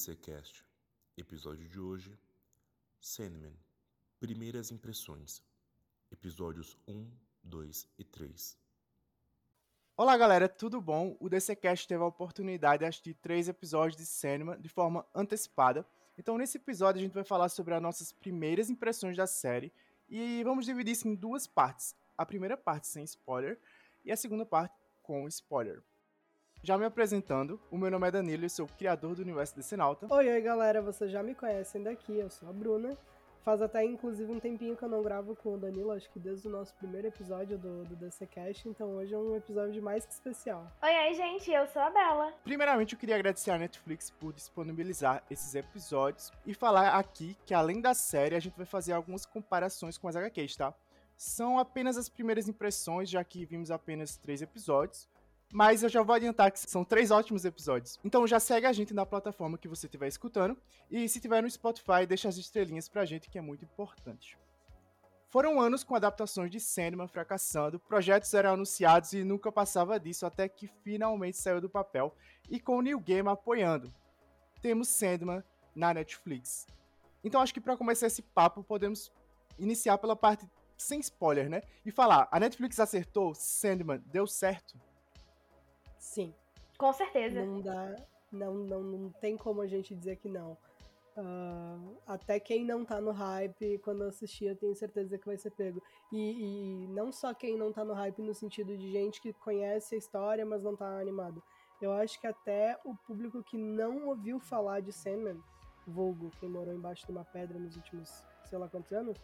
DCCast. Episódio de hoje: Sandman Primeiras Impressões. Episódios 1, 2 e 3. Olá galera, tudo bom? O DCCast teve a oportunidade de assistir três episódios de Sandman de forma antecipada. Então, nesse episódio, a gente vai falar sobre as nossas primeiras impressões da série e vamos dividir isso em duas partes. A primeira parte sem spoiler e a segunda parte com spoiler. Já me apresentando, o meu nome é Danilo e sou o criador do universo Decenalta. Oi, oi galera, vocês já me conhecem daqui, eu sou a Bruna. Faz até inclusive um tempinho que eu não gravo com o Danilo, acho que desde o nosso primeiro episódio do, do DCCast, então hoje é um episódio mais que especial. Oi, oi, gente, eu sou a Bela. Primeiramente, eu queria agradecer à Netflix por disponibilizar esses episódios e falar aqui que além da série, a gente vai fazer algumas comparações com as HQs, tá? São apenas as primeiras impressões, já que vimos apenas três episódios. Mas eu já vou adiantar que são três ótimos episódios. Então já segue a gente na plataforma que você estiver escutando. E se tiver no Spotify, deixa as estrelinhas pra gente, que é muito importante. Foram anos com adaptações de Sandman fracassando, projetos eram anunciados e nunca passava disso até que finalmente saiu do papel e com o New Game apoiando. Temos Sandman na Netflix. Então acho que para começar esse papo podemos iniciar pela parte sem spoiler, né? E falar, a Netflix acertou, Sandman deu certo? Sim. Com certeza. Não dá. Não, não, não tem como a gente dizer que não. Uh, até quem não tá no hype, quando assistir, eu tenho certeza que vai ser pego. E, e, não só quem não tá no hype no sentido de gente que conhece a história, mas não tá animado. Eu acho que até o público que não ouviu falar de Sandman, vulgo, quem morou embaixo de uma pedra nos últimos sei lá quantos anos,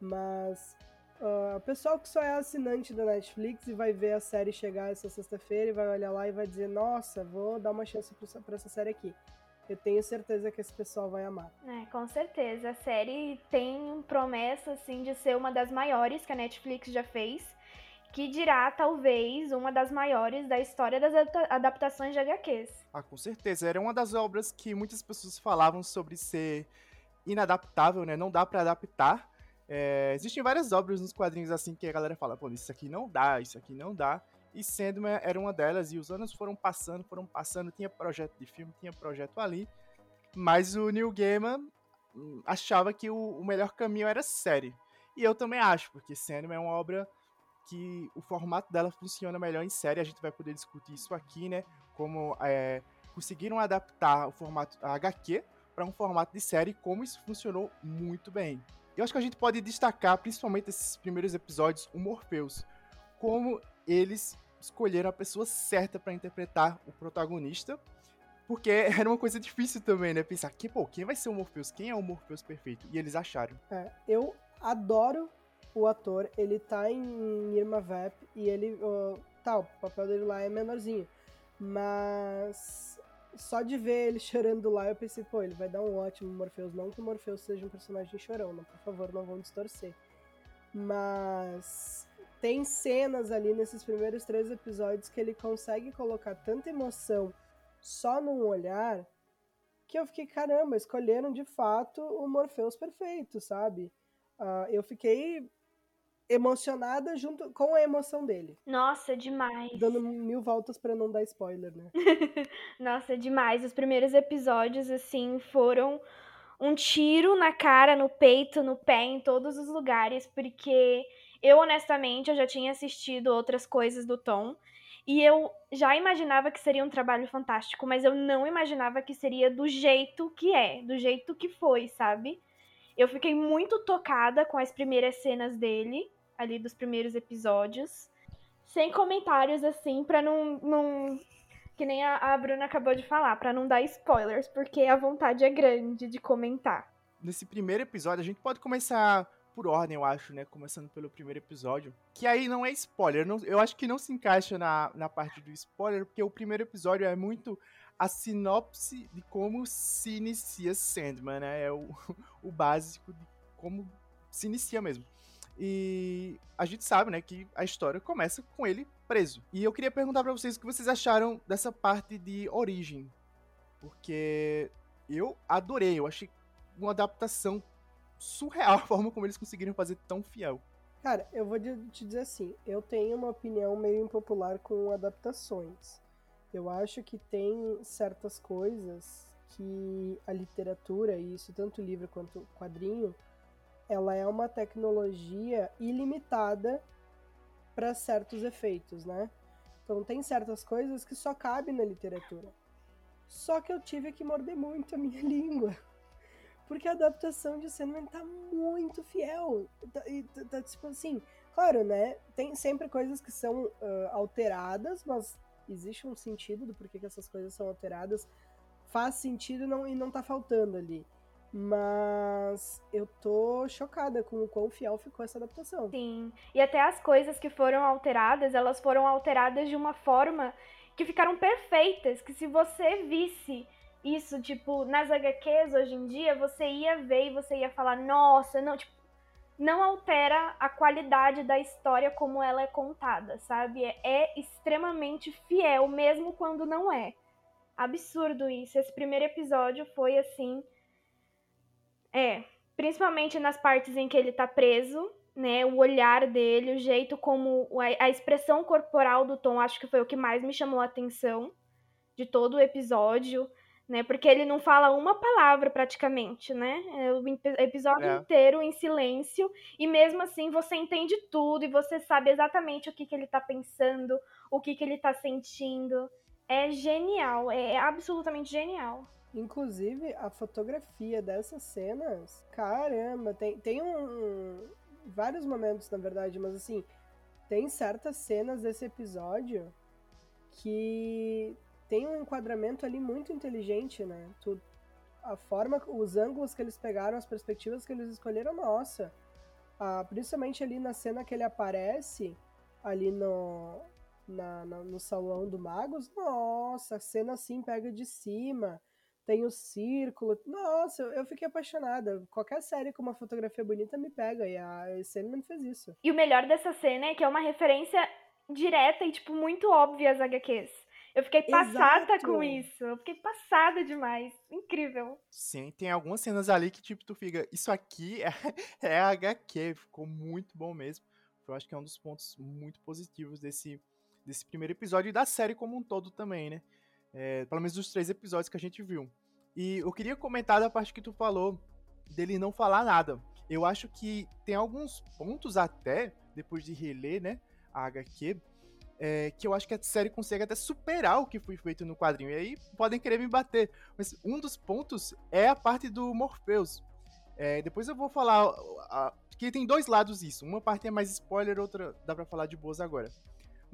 mas Uh, pessoal que só é assinante da Netflix e vai ver a série chegar essa sexta-feira e vai olhar lá e vai dizer: Nossa, vou dar uma chance pra essa série aqui. Eu tenho certeza que esse pessoal vai amar. É, com certeza. A série tem promessa, assim, de ser uma das maiores que a Netflix já fez. Que dirá, talvez, uma das maiores da história das adaptações de HQs. Ah, com certeza. Era uma das obras que muitas pessoas falavam sobre ser inadaptável, né? Não dá para adaptar. É, existem várias obras nos quadrinhos assim que a galera fala, pô, isso aqui não dá, isso aqui não dá. E Sandman era uma delas, e os anos foram passando, foram passando, tinha projeto de filme, tinha projeto ali. Mas o Neil Gaiman hum, achava que o, o melhor caminho era série. E eu também acho, porque Sandman é uma obra que o formato dela funciona melhor em série. A gente vai poder discutir isso aqui, né? Como é, conseguiram adaptar o formato HQ para um formato de série, como isso funcionou muito bem. Eu acho que a gente pode destacar, principalmente esses primeiros episódios, o Morpheus. Como eles escolheram a pessoa certa para interpretar o protagonista. Porque era uma coisa difícil também, né? Pensar, que, pô, quem vai ser o Morpheus? Quem é o Morpheus perfeito? E eles acharam. É, eu adoro o ator. Ele tá em Irma Vep e ele. Uh, tá, o papel dele lá é menorzinho. Mas só de ver ele chorando lá, eu pensei, pô, ele vai dar um ótimo Morpheus. Não que o Morpheus seja um personagem chorão, né? Por favor, não vão distorcer. Mas tem cenas ali nesses primeiros três episódios que ele consegue colocar tanta emoção só num olhar que eu fiquei, caramba, escolheram de fato o Morpheus perfeito, sabe? Uh, eu fiquei emocionada junto com a emoção dele. Nossa, demais. Dando mil voltas para não dar spoiler, né? Nossa, demais. Os primeiros episódios, assim, foram um tiro na cara, no peito, no pé, em todos os lugares, porque eu, honestamente, eu já tinha assistido outras coisas do Tom. E eu já imaginava que seria um trabalho fantástico, mas eu não imaginava que seria do jeito que é, do jeito que foi, sabe? Eu fiquei muito tocada com as primeiras cenas dele ali dos primeiros episódios. Sem comentários, assim, pra não. não que nem a, a Bruna acabou de falar, para não dar spoilers, porque a vontade é grande de comentar. Nesse primeiro episódio, a gente pode começar por ordem, eu acho, né? Começando pelo primeiro episódio. Que aí não é spoiler. Não, eu acho que não se encaixa na, na parte do spoiler, porque o primeiro episódio é muito a sinopse de como se inicia Sandman, né? É o, o básico de como se inicia mesmo. E a gente sabe, né, que a história começa com ele preso. E eu queria perguntar para vocês o que vocês acharam dessa parte de origem. Porque eu adorei, eu achei uma adaptação surreal a forma como eles conseguiram fazer tão fiel. Cara, eu vou te dizer assim, eu tenho uma opinião meio impopular com adaptações. Eu acho que tem certas coisas que a literatura, e isso tanto livro quanto quadrinho, ela é uma tecnologia ilimitada para certos efeitos, né? Então tem certas coisas que só cabem na literatura. Só que eu tive que morder muito a minha língua. Porque a adaptação de Sandman tá muito fiel. Tá, tá, tá, tipo assim, claro, né? Tem sempre coisas que são uh, alteradas, mas existe um sentido do porquê que essas coisas são alteradas. Faz sentido não, e não tá faltando ali. Mas eu tô chocada com o quão fiel ficou essa adaptação. Sim. E até as coisas que foram alteradas, elas foram alteradas de uma forma que ficaram perfeitas. Que se você visse isso, tipo, nas HQs hoje em dia, você ia ver e você ia falar, nossa, não, tipo, não altera a qualidade da história como ela é contada, sabe? É, é extremamente fiel, mesmo quando não é. Absurdo isso. Esse primeiro episódio foi assim é, principalmente nas partes em que ele tá preso, né? O olhar dele, o jeito como. A, a expressão corporal do Tom, acho que foi o que mais me chamou a atenção de todo o episódio, né? Porque ele não fala uma palavra praticamente, né? É o episódio é. inteiro em silêncio, e mesmo assim você entende tudo e você sabe exatamente o que, que ele tá pensando, o que, que ele tá sentindo. É genial, é absolutamente genial. Inclusive, a fotografia dessas cenas, caramba, tem, tem um, vários momentos, na verdade, mas assim, tem certas cenas desse episódio que tem um enquadramento ali muito inteligente, né? Tu, a forma, os ângulos que eles pegaram, as perspectivas que eles escolheram, nossa. Ah, principalmente ali na cena que ele aparece, ali no, na, na, no salão do Magos, nossa, a cena assim pega de cima tem o círculo. Nossa, eu fiquei apaixonada. Qualquer série com uma fotografia bonita me pega, e a Sandman fez isso. E o melhor dessa cena é que é uma referência direta e, tipo, muito óbvia às HQs. Eu fiquei passada Exato. com isso. Eu fiquei passada demais. Incrível. Sim, tem algumas cenas ali que, tipo, tu fica. Isso aqui é, é HQ. Ficou muito bom mesmo. Eu acho que é um dos pontos muito positivos desse, desse primeiro episódio e da série como um todo também, né? É, pelo menos dos três episódios que a gente viu. E eu queria comentar da parte que tu falou dele não falar nada. Eu acho que tem alguns pontos até, depois de reler, né, a HQ, é, que eu acho que a série consegue até superar o que foi feito no quadrinho. E aí podem querer me bater. Mas um dos pontos é a parte do Morpheus. É, depois eu vou falar. A, que tem dois lados isso. Uma parte é mais spoiler, outra dá pra falar de boas agora.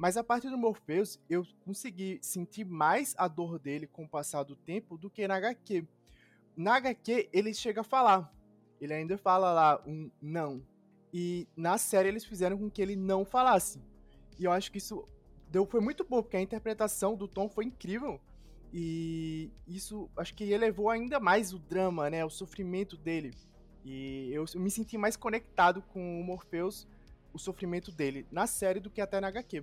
Mas a parte do Morpheus, eu consegui sentir mais a dor dele com o passar do tempo do que na HQ. Na HQ, ele chega a falar. Ele ainda fala lá um não. E na série eles fizeram com que ele não falasse. E eu acho que isso deu, foi muito bom, porque a interpretação do Tom foi incrível. E isso acho que elevou ainda mais o drama, né? O sofrimento dele. E eu, me senti mais conectado com o Morpheus, o sofrimento dele, na série do que até na HQ.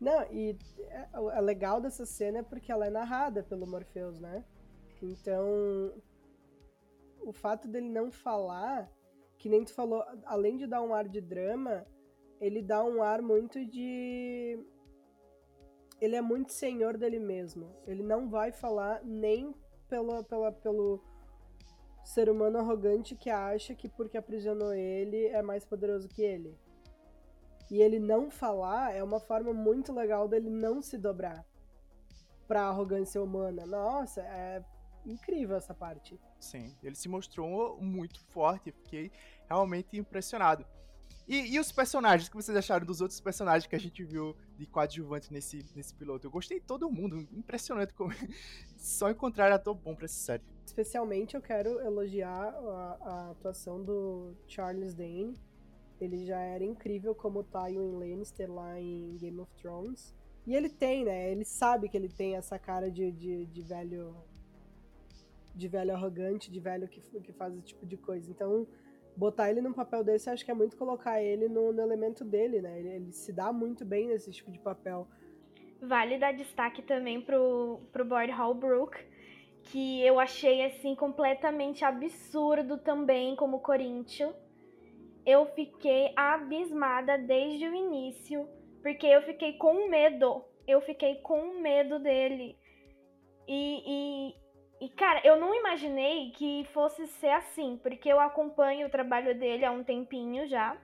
Não, e é, é legal dessa cena é porque ela é narrada pelo Morpheus, né? Então, o fato dele não falar, que nem tu falou, além de dar um ar de drama, ele dá um ar muito de. Ele é muito senhor dele mesmo. Ele não vai falar nem pela, pela, pelo ser humano arrogante que acha que porque aprisionou ele é mais poderoso que ele e ele não falar é uma forma muito legal dele não se dobrar pra arrogância humana. Nossa, é incrível essa parte. Sim, ele se mostrou muito forte, fiquei realmente impressionado. E, e, os personagens que vocês acharam dos outros personagens que a gente viu de coadjuvante nesse, nesse piloto? Eu gostei de todo mundo, impressionante como só encontrar ator bom pra essa série. Especialmente eu quero elogiar a, a atuação do Charles Dane, ele já era incrível como Tywin Lannister lá em Game of Thrones. E ele tem, né? Ele sabe que ele tem essa cara de, de, de velho. De velho arrogante, de velho que, que faz esse tipo de coisa. Então, botar ele num papel desse, acho que é muito colocar ele no, no elemento dele, né? Ele, ele, se dá muito bem nesse tipo de papel. Vale dar destaque também pro, pro Boyd Holbrook, que eu achei, assim, completamente absurdo também como Corinthians eu fiquei abismada desde o início, porque eu fiquei com medo. Eu fiquei com medo dele. E, e E, cara, eu não imaginei que fosse ser assim, porque eu acompanho o trabalho dele há um tempinho já,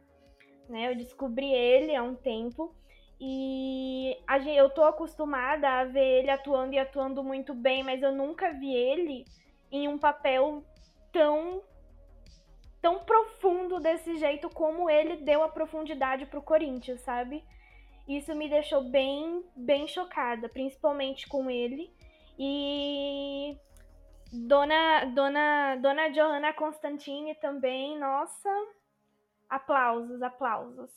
né? Eu descobri ele há um tempo. E eu tô acostumada a ver ele atuando e atuando muito bem, mas eu nunca vi ele em um papel tão tão profundo desse jeito como ele deu a profundidade pro Corinthians, sabe? Isso me deixou bem bem chocada, principalmente com ele. E Dona Dona Dona Johanna Constantine também, nossa, aplausos, aplausos.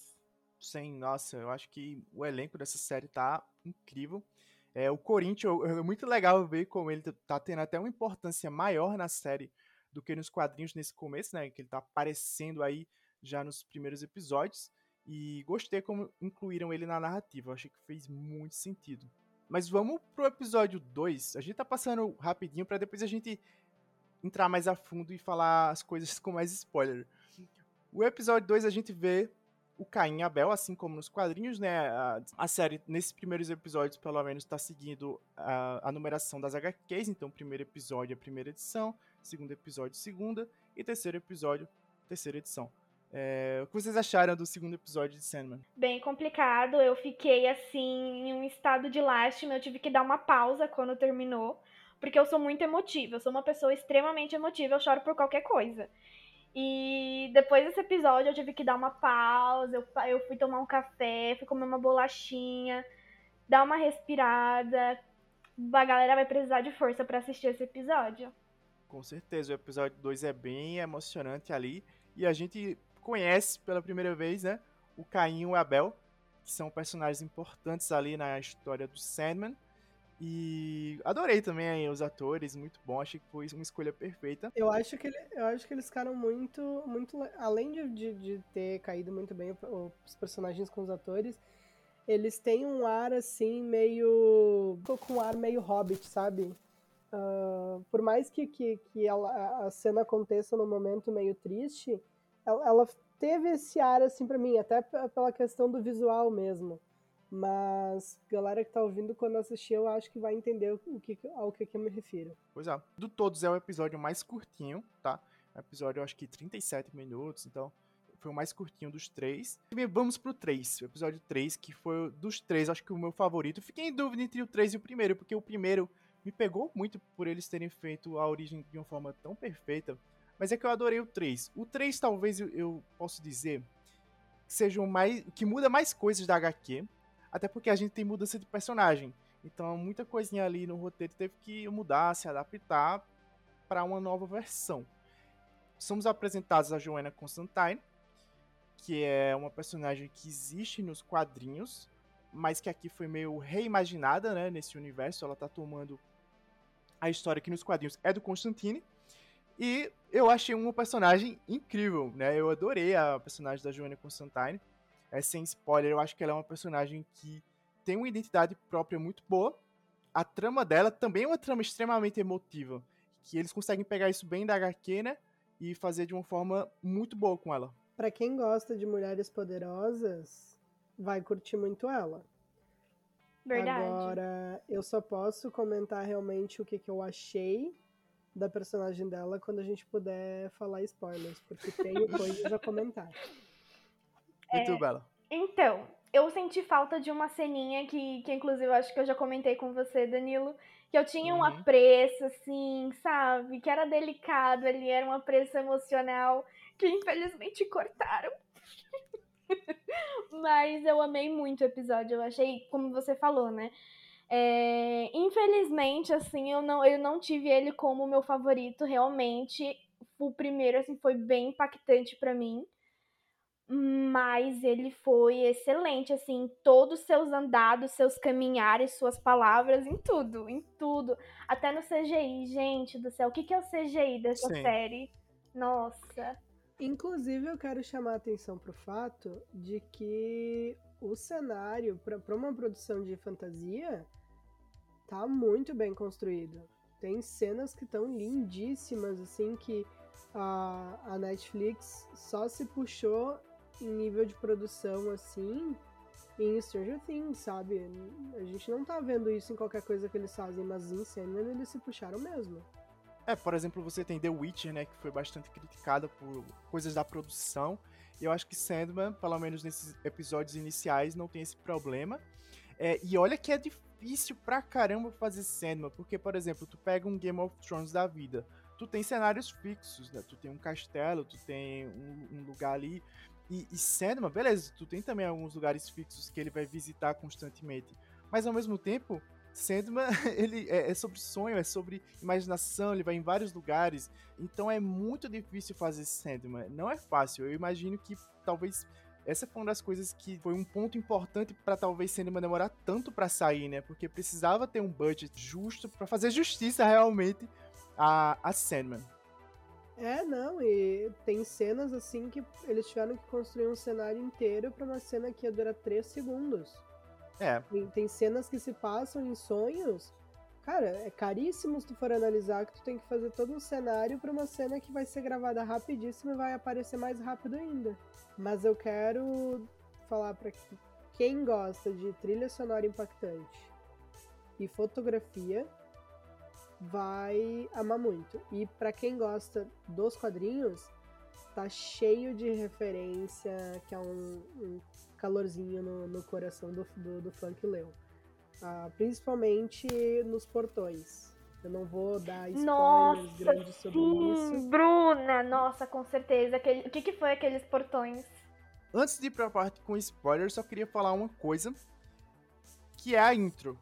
Sim, nossa, eu acho que o elenco dessa série tá incrível. É, o Corinthians, é muito legal ver como ele tá tendo até uma importância maior na série do que nos quadrinhos nesse começo, né? Que ele tá aparecendo aí já nos primeiros episódios. E gostei como incluíram ele na narrativa. Eu achei que fez muito sentido. Mas vamos pro episódio 2. A gente tá passando rapidinho para depois a gente entrar mais a fundo e falar as coisas com mais spoiler. O episódio 2 a gente vê o Caim e Abel, assim como nos quadrinhos, né? A, a série, nesses primeiros episódios, pelo menos, está seguindo a, a, numeração das HQs. Então, primeiro episódio é primeira edição, segundo episódio, segunda, e terceiro episódio, terceira edição. É, o que vocês acharam do segundo episódio de Sandman? Bem complicado. Eu fiquei, assim, em um estado de lástima. Eu tive que dar uma pausa quando terminou. Porque eu sou muito emotiva. Eu sou uma pessoa extremamente emotiva. Eu choro por qualquer coisa. E depois desse episódio eu tive que dar uma pausa, eu, eu fui tomar um café, fui comer uma bolachinha, dar uma respirada. A galera vai precisar de força para assistir esse episódio. Com certeza, o episódio 2 é bem emocionante ali. E a gente conhece pela primeira vez, né? O Caim e o Abel, que são personagens importantes ali na história do Sandman. E adorei também aí, os atores, muito bom, achei que foi uma escolha perfeita. Eu acho que, ele, eu acho que eles ficaram muito. muito além de, de, de ter caído muito bem os personagens com os atores, eles têm um ar assim, meio. com um ar meio hobbit, sabe? Uh, por mais que, que, que ela, a cena aconteça num momento meio triste, ela, ela teve esse ar assim para mim, até pela questão do visual mesmo. Mas galera que tá ouvindo quando assistir, eu acho que vai entender o que, ao que, que eu me refiro. Pois é. Do todos é o episódio mais curtinho, tá? O episódio, eu acho que 37 minutos, então foi o mais curtinho dos três. E vamos pro 3, o episódio 3, que foi dos três, acho que o meu favorito. Fiquei em dúvida entre o 3 e o primeiro, porque o primeiro me pegou muito por eles terem feito a origem de uma forma tão perfeita. Mas é que eu adorei o 3. O 3, talvez eu, eu posso dizer que seja o mais. que muda mais coisas da HQ até porque a gente tem mudança de personagem. Então, muita coisinha ali no roteiro teve que mudar, se adaptar para uma nova versão. Somos apresentados a Joanna Constantine, que é uma personagem que existe nos quadrinhos, mas que aqui foi meio reimaginada, né, nesse universo. Ela tá tomando a história que nos quadrinhos é do Constantine. E eu achei uma personagem incrível, né? Eu adorei a personagem da Joanna Constantine é, sem spoiler, eu acho que ela é uma personagem que tem uma identidade própria muito boa. A trama dela também é uma trama extremamente emotiva, que eles conseguem pegar isso bem da HQ, né? E fazer de uma forma muito boa com ela. Para quem gosta de mulheres poderosas, vai curtir muito ela. Verdade. Agora, eu só posso comentar realmente o que, que eu achei da personagem dela quando a gente puder falar spoilers, porque tenho coisas a comentar. E tu, é, Bela? Então, eu senti falta de uma ceninha que, que inclusive, acho que eu já comentei com você, Danilo, que eu tinha um uhum. apreço, assim, sabe? Que era delicado ali, era um apreço emocional, que infelizmente cortaram. Mas eu amei muito o episódio, eu achei, como você falou, né? É, infelizmente, assim, eu não, eu não tive ele como meu favorito, realmente. O primeiro, assim, foi bem impactante para mim mas ele foi excelente, assim, em todos os seus andados, seus caminhares, suas palavras, em tudo, em tudo. Até no CGI, gente do céu. O que, que é o CGI dessa Sim. série? Nossa. Inclusive, eu quero chamar a atenção pro fato de que o cenário, para uma produção de fantasia, tá muito bem construído. Tem cenas que estão lindíssimas, assim, que a, a Netflix só se puxou em nível de produção assim em Stranger Things, sabe? A gente não tá vendo isso em qualquer coisa que eles fazem, mas em Sandman eles se puxaram mesmo. É, por exemplo, você tem The Witcher, né, que foi bastante criticada por coisas da produção. E eu acho que Sandman, pelo menos nesses episódios iniciais, não tem esse problema. É, e olha que é difícil pra caramba fazer Sandman, porque, por exemplo, tu pega um Game of Thrones da vida, tu tem cenários fixos, né? Tu tem um castelo, tu tem um, um lugar ali. E, e Sandman, beleza, tu tem também alguns lugares fixos que ele vai visitar constantemente. Mas ao mesmo tempo, Sandman, ele é, é, sobre sonho, é sobre imaginação, ele vai em vários lugares. Então é muito difícil fazer Sandman. Não é fácil. Eu imagino que talvez essa foi uma das coisas que foi um ponto importante para talvez Sandman demorar tanto para sair, né? Porque precisava ter um budget justo para fazer justiça realmente a, a Sandman. É, não, e tem cenas assim que eles tiveram que construir um cenário inteiro para uma cena que ia durar 3 segundos. É. Tem, tem, cenas que se passam em sonhos. Cara, é caríssimo se tu for analisar que tu tem que fazer todo um cenário para uma cena que vai ser gravada rapidíssimo e vai aparecer mais rápido ainda. Mas eu quero falar para quem gosta de trilha sonora impactante e fotografia vai amar muito. E para quem gosta dos quadrinhos, tá cheio de referência, que é um, um calorzinho no, no coração do, do, do funk Leo. Ah, principalmente nos portões. Eu não vou dar spoilers nossa, grandes sobre sim, isso. Bruna, nossa, com certeza. Aquele, o que, que foi aqueles portões? Antes de ir pra parte com spoilers, só queria falar uma coisa. Que é a intro.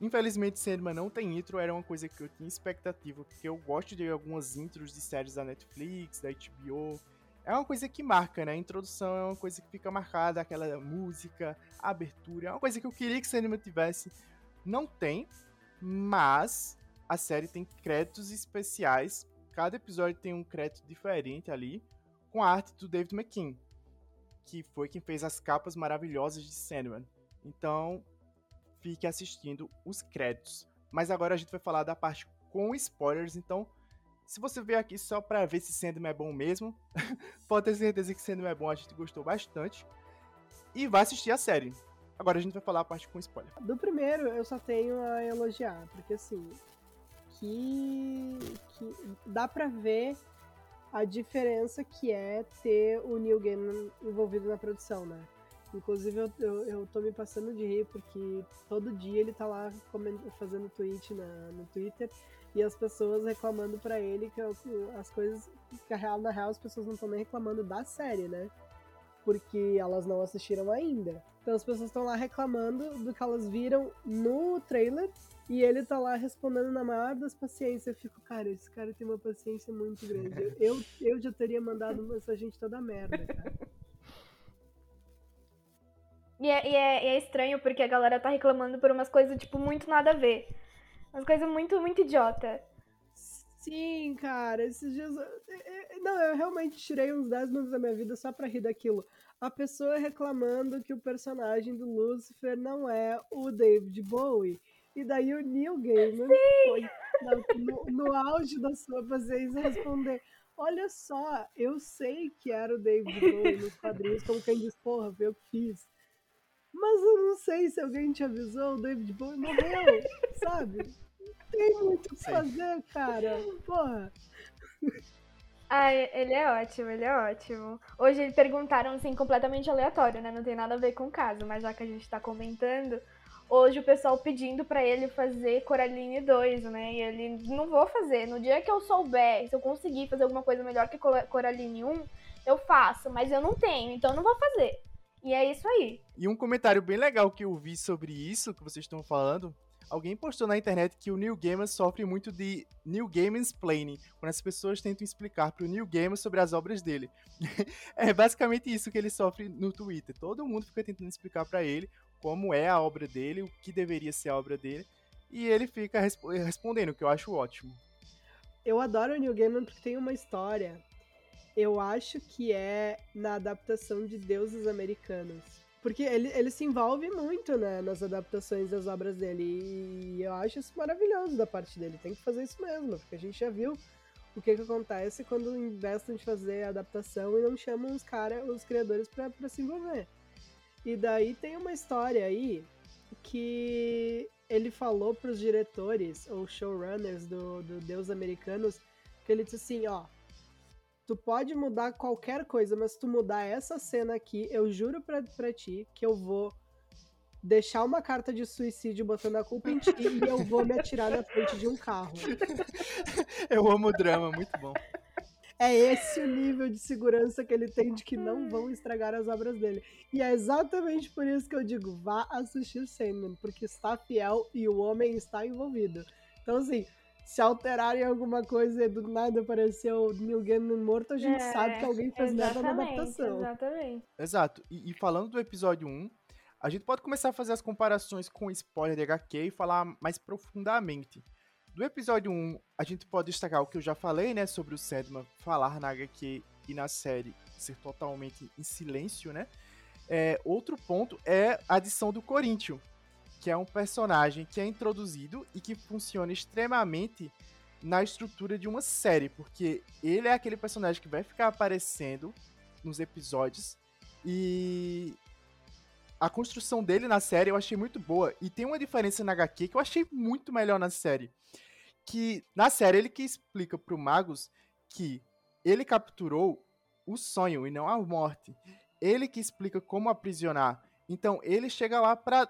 Infelizmente, Sandman não tem intro, era uma coisa que eu tinha expectativa, porque eu gosto de algumas intros de séries da Netflix, da HBO, é uma coisa que marca, né? A introdução é uma coisa que fica marcada, aquela música, a abertura, é uma coisa que eu queria que cinema tivesse. Não tem, mas a série tem créditos especiais. Cada episódio tem um crédito diferente ali, com a arte do David McKean, que foi quem fez as capas maravilhosas de Sandman. Então, fique assistindo os créditos. Mas agora a gente vai falar da parte com spoilers, então se você veio aqui só pra ver se Sandman é bom mesmo, pode ter certeza que Sandman é bom, a gente gostou bastante. E vai assistir a série. Agora a gente vai falar a parte com spoiler. Do primeiro, eu só tenho a elogiar, porque assim, que, que dá pra ver a diferença que é ter o Neil Gaiman envolvido na produção, né? Inclusive, eu, eu, eu tô me passando de rir, porque todo dia ele tá lá fazendo tweet na, no Twitter e as pessoas reclamando para ele que as coisas que real na real as pessoas não estão nem reclamando da série, né? Porque elas não assistiram ainda. Então as pessoas estão lá reclamando do que elas viram no trailer e ele tá lá respondendo na maior das paciências. Eu fico, cara, esse cara tem uma paciência muito grande. Eu, eu já teria mandado essa gente toda merda, cara. E é, e, é, e é estranho porque a galera tá reclamando por umas coisas, tipo, muito nada a ver. Umas coisas muito, muito idiota. Sim, cara, esses dias. Não, eu realmente tirei uns 10 minutos da minha vida só pra rir daquilo. A pessoa reclamando que o personagem do Lucifer não é o David Bowie. E daí o Neil Gaiman foi no, no auge da sua paciência responder. Olha só, eu sei que era o David Bowie nos quadrinhos, como quem diz, porra, eu que fiz. Mas eu não sei se alguém te avisou, o David Bowie morreu, sabe? tem muito o que fazer, cara. Porra. Ai, ele é ótimo, ele é ótimo. Hoje perguntaram assim, completamente aleatório, né? Não tem nada a ver com o caso, mas já que a gente tá comentando, hoje o pessoal pedindo para ele fazer Coraline 2, né? E ele, não vou fazer. No dia que eu souber, se eu conseguir fazer alguma coisa melhor que Coraline 1, eu faço, mas eu não tenho, então eu não vou fazer. E é isso aí. E um comentário bem legal que eu vi sobre isso que vocês estão falando alguém postou na internet que o Neil Gaiman sofre muito de Neil Gaiman's planning, quando as pessoas tentam explicar para o Neil Gaiman sobre as obras dele. é basicamente isso que ele sofre no Twitter. Todo mundo fica tentando explicar para ele como é a obra dele, o que deveria ser a obra dele, e ele fica resp respondendo, o que eu acho ótimo. Eu adoro o Neil Gaiman porque tem uma história. Eu acho que é na adaptação de Deuses Americanos porque ele, ele se envolve muito né, nas adaptações das obras dele. E eu acho isso maravilhoso da parte dele. Tem que fazer isso mesmo, porque a gente já viu o que, que acontece quando investem em fazer adaptação e não chamam os cara, os criadores para se envolver. E daí tem uma história aí que ele falou pros diretores ou showrunners do, do Deus Americanos que ele disse assim, ó, tu pode mudar qualquer coisa, mas se tu mudar essa cena aqui, eu juro pra, pra ti que eu vou deixar uma carta de suicídio botando a culpa em ti e eu vou me atirar na frente de um carro. Eu amo o drama, muito bom. É esse o nível de segurança que ele tem de que não vão estragar as obras dele. E é exatamente por isso que eu digo, vá assistir Sandman, porque está fiel e o homem está envolvido. Então, assim, se alterarem alguma coisa e do nada apareceu Neil Gaiman morto, a gente É, sabe que alguém fez merda na exatamente, adaptação. Exatamente. Exato. E, e falando do episódio 1, a gente pode começar a fazer as comparações com o spoiler de HQ e falar mais profundamente. Do episódio 1, a gente pode destacar o que eu já falei, né, sobre o Sandman falar na HQ e na série ser totalmente em silêncio, né? É, outro ponto é a adição do Corinthians, que é um personagem que é introduzido e que funciona extremamente na estrutura de uma série, porque ele é aquele personagem que vai ficar aparecendo nos episódios e a construção dele na série eu achei muito boa. E tem uma diferença na HQ que eu achei muito melhor na série. Que na série ele que explica pro Magus que ele capturou o sonho e não a morte. Ele que explica como aprisionar. Então ele chega lá pra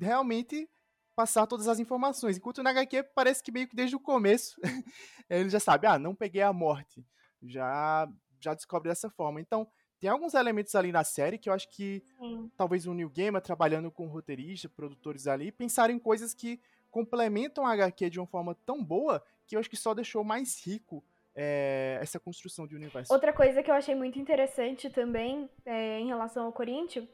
realmente passar todas as informações. Enquanto na HQ parece que meio que desde o começo ele já sabe, ah, não peguei a morte. Já já descobre dessa forma. Então, tem alguns elementos ali na série que eu acho que Sim. talvez o Neil Gaiman trabalhando com roteirista, produtores ali, pensaram em coisas que complementam a HQ de uma forma tão boa que eu acho que só deixou mais rico é, essa construção de universo. Outra coisa que eu achei muito interessante também é, em relação ao Corinthians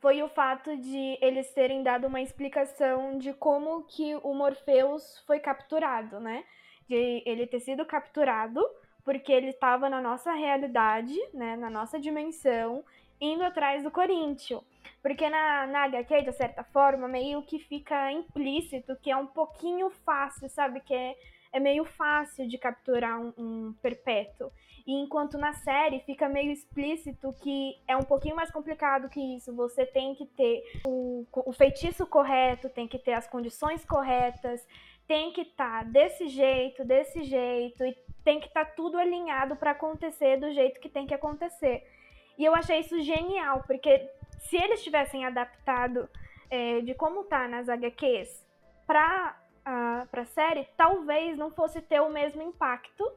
foi o fato de eles terem dado uma explicação de como que o Morpheus foi capturado, né? De ele ter sido capturado porque ele estava na nossa realidade, né? Na nossa dimensão, indo atrás do Corinthians. Porque na, na HQ, de certa forma, meio que fica implícito que é um pouquinho fácil, sabe? Que é, é meio fácil de capturar um, um perpétuo. E enquanto na série fica meio explícito que é um pouquinho mais complicado que isso. Você tem que ter o, o feitiço correto, tem que ter as condições corretas, tem que estar desse jeito, desse jeito, e tem que estar tudo alinhado para acontecer do jeito que tem que acontecer. E eu achei isso genial, porque se eles tivessem adaptado é, de como tá nas HQs pra, pra série, talvez não fosse ter o mesmo impacto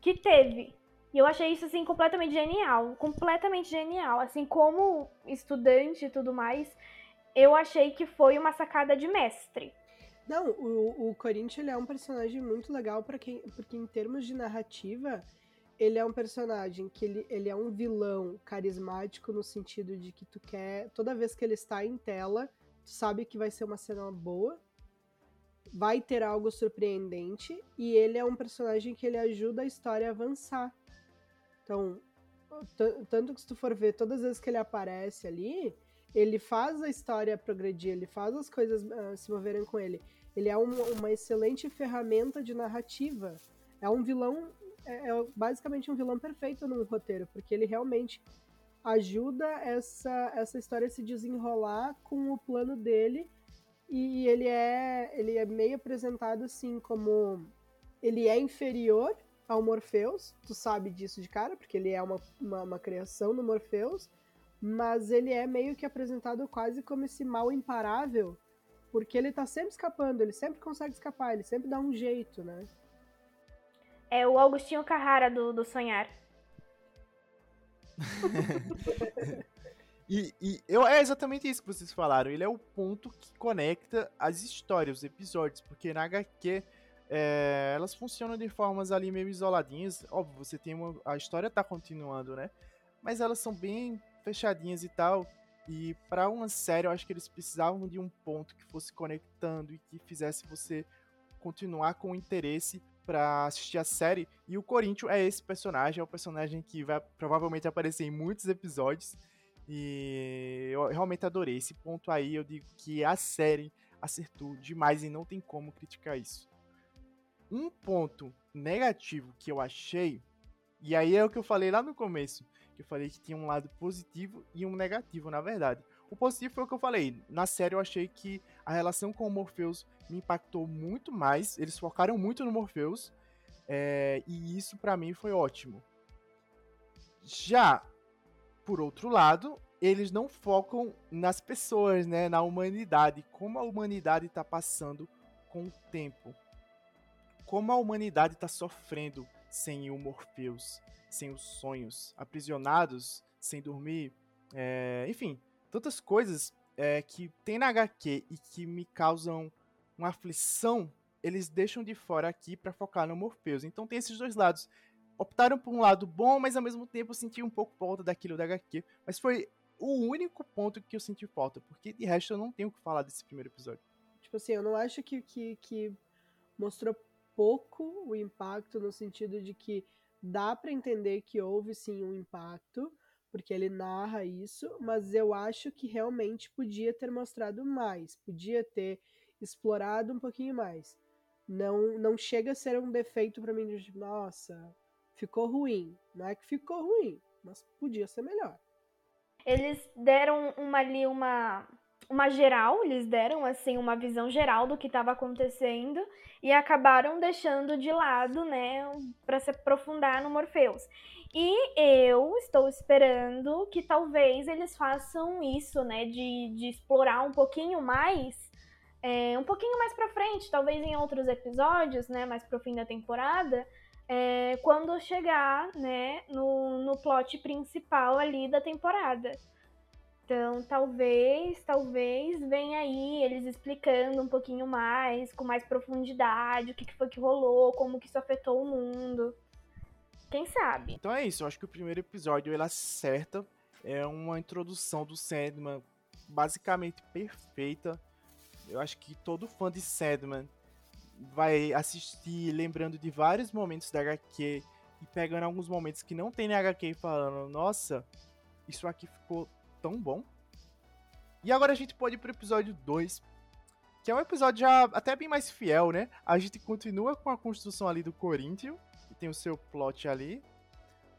que teve. E eu achei isso, assim, completamente genial. Completamente genial. Assim, como estudante e tudo mais, eu achei que foi uma sacada de mestre. Não, o, o Corinthians é um personagem muito legal para quem, porque em termos de narrativa, ele é um personagem que ele, ele é um vilão carismático no sentido de que tu quer, toda vez que ele está em tela, tu sabe que vai ser uma cena boa, vai ter algo surpreendente e ele é um personagem que ele ajuda a história a avançar. Então, tanto que se tu for ver todas as vezes que ele aparece ali, ele faz a história progredir, ele faz as coisas uh, se moverem com ele. Ele é um, uma excelente ferramenta de narrativa. É um vilão, é, é, basicamente um vilão perfeito num roteiro, porque ele realmente ajuda essa, essa história a se desenrolar com o plano dele e ele é ele é meio apresentado assim como ele é inferior ao Morpheus, tu sabe disso de cara, porque ele é uma, uma, uma criação do Morpheus, mas ele é meio que apresentado quase como esse mal imparável, porque ele tá sempre escapando, ele sempre consegue escapar, ele sempre dá um jeito, né? É o Augustinho Carrara do, do Sonhar. e, e eu, é exatamente isso que vocês falaram. Ele é o ponto que conecta as histórias, os episódios, porque na HQ é, elas funcionam de formas ali meio isoladinhas. Óbvio, você tem uma. A história tá continuando, né? Mas elas são bem fechadinhas e tal. E para uma série, eu acho que eles precisavam de um ponto que fosse conectando e que fizesse você continuar com interesse para assistir a série. E o Corinthians é esse personagem, é o personagem que vai provavelmente aparecer em muitos episódios. E eu realmente adorei esse ponto aí. Eu digo que a série acertou demais e não tem como criticar isso. Um ponto negativo que eu achei, e aí é o que eu falei lá no começo, que eu falei que tinha um lado positivo e um negativo, na verdade. O positivo foi o que eu falei. Na série eu achei que a relação com o Morpheus me impactou muito mais. Eles focaram muito no Morpheus. É, e isso para mim foi ótimo. Já, por outro lado, eles não focam nas pessoas, né? Na humanidade. Como a humanidade tá passando com o tempo. Como a humanidade tá sofrendo sem o Morpheus, sem os sonhos, aprisionados, sem dormir. É, enfim, tantas coisas é, que tem na HQ e que me causam uma aflição, eles deixam de fora aqui para focar no Morpheus. Então tem esses dois lados. Optaram por um lado bom, mas ao mesmo tempo eu senti um pouco falta daquilo da HQ. Mas foi o único ponto que eu senti falta, porque de resto eu não tenho o que falar desse primeiro episódio. Tipo assim, eu não acho que, que, que mostrou pouco o impacto no sentido de que dá para entender que houve sim um impacto, porque ele narra isso, mas eu acho que realmente podia ter mostrado mais, podia ter explorado um pouquinho mais. Não, não chega a ser um defeito para mim de tipo, nossa, ficou ruim. Não é que ficou ruim, mas podia ser melhor. Eles deram uma ali uma uma geral, eles deram assim uma visão geral do que estava acontecendo e acabaram deixando de lado, né, para se aprofundar no Morpheus. E eu estou esperando que talvez eles façam isso, né, de, de explorar um pouquinho mais é, um pouquinho mais pra frente, talvez em outros episódios, né, mais pro fim da temporada, é, quando chegar, né, no, no plot principal ali da temporada. Então, talvez, talvez venha aí eles explicando um pouquinho mais, com mais profundidade, o que, que foi que rolou, como que isso afetou o mundo. Quem sabe? Então é isso, eu acho que o primeiro episódio ele acerta. É uma introdução do Sandman basicamente perfeita. Eu acho que todo fã de Sandman vai assistir lembrando de vários momentos da HQ e pegando alguns momentos que não tem na HQ e falando, nossa, isso aqui ficou tão bom. E agora a gente pode ir pro episódio 2, que é um episódio já até bem mais fiel, né? A gente continua com a construção ali do Corinthians, que tem o seu plot ali,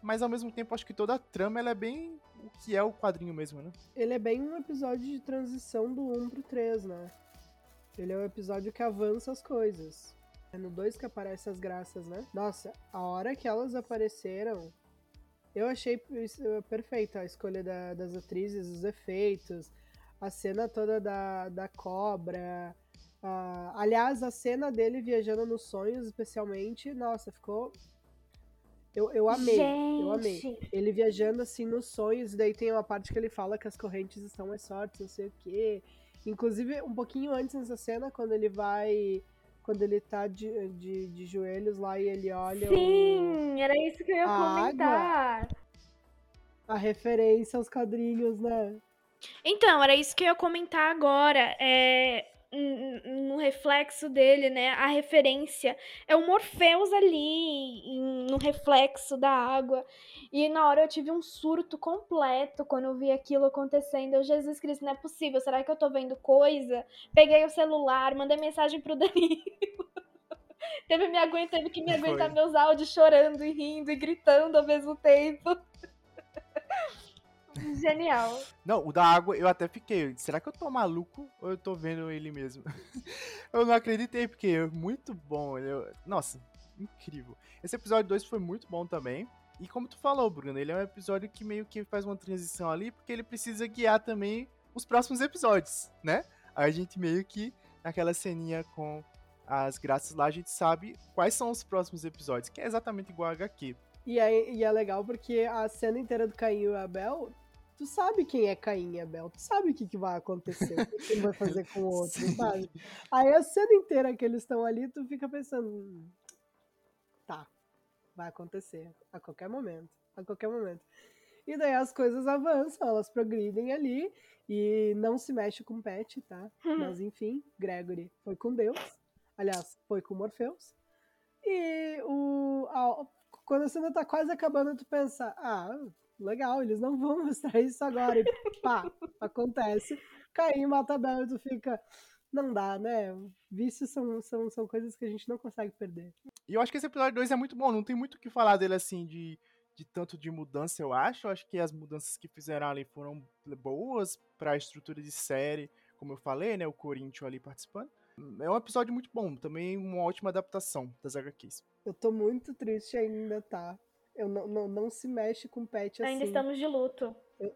mas ao mesmo tempo acho que toda a trama ela é bem o que é o quadrinho mesmo, né? Ele é bem um episódio de transição do 1 pro 3, né? Ele é o episódio que avança as coisas. É no 2 que aparecem as graças, né? Nossa, a hora que elas apareceram, eu achei perfeita a escolha da, das atrizes, os efeitos, a cena toda da, da cobra. Uh, aliás, a cena dele viajando nos sonhos, especialmente, nossa, ficou. Eu, eu amei, Gente. eu amei. Ele viajando assim nos sonhos, e daí tem uma parte que ele fala que as correntes estão mais fortes, não sei o quê. Inclusive, um pouquinho antes nessa cena, quando ele vai. Quando ele tá de, de, de joelhos lá e ele olha. Sim, o... era isso que eu ia a comentar. Água, a referência aos quadrinhos, né? Então, era isso que eu ia comentar agora. É, no reflexo dele, né? A referência é o Morpheus ali, no reflexo da água. E na hora eu tive um surto completo quando eu vi aquilo acontecendo. Eu, Jesus Cristo, não é possível. Será que eu tô vendo coisa? Peguei o celular, mandei mensagem pro Danilo. teve, me aguenta, teve que me aguentar meus áudios chorando e rindo e gritando ao mesmo tempo. Genial. Não, o da água eu até fiquei. Será que eu tô maluco ou eu tô vendo ele mesmo? eu não acreditei, porque é muito bom. Eu... Nossa, incrível. Esse episódio 2 foi muito bom também. E como tu falou, Bruno, ele é um episódio que meio que faz uma transição ali, porque ele precisa guiar também os próximos episódios, né? A gente meio que, naquela ceninha com as graças lá, a gente sabe quais são os próximos episódios, que é exatamente igual a HQ. E é, e é legal porque a cena inteira do Caim e o Abel tu sabe quem é Caim e Abel, tu sabe o que, que vai acontecer, o que ele vai fazer com o outro, Sim. sabe? Aí a cena inteira que eles estão ali, tu fica pensando, hum, tá, vai acontecer a qualquer momento, a qualquer momento. E daí as coisas avançam, elas progridem ali e não se mexe com o Pet, tá? Uhum. Mas enfim, Gregory foi com Deus, aliás, foi com Morpheus. E o, a, quando a cena tá quase acabando, tu pensa, ah, legal, eles não vão mostrar isso agora. E pá, acontece. Caim mata Abel e tu fica. Não dá, né? Vícios são, são, são coisas que a gente não consegue perder. E eu acho que esse episódio 2 é muito bom, não tem muito o que falar dele assim, de, de tanto de mudança, eu acho. Eu acho que as mudanças que fizeram ali foram boas para a estrutura de série, como eu falei, né? O Corinthians ali participando. É um episódio muito bom, também uma ótima adaptação das HQs. Eu tô muito triste ainda, tá? Eu não, não, não se mexe com pet assim. Ainda estamos de luto. Eu,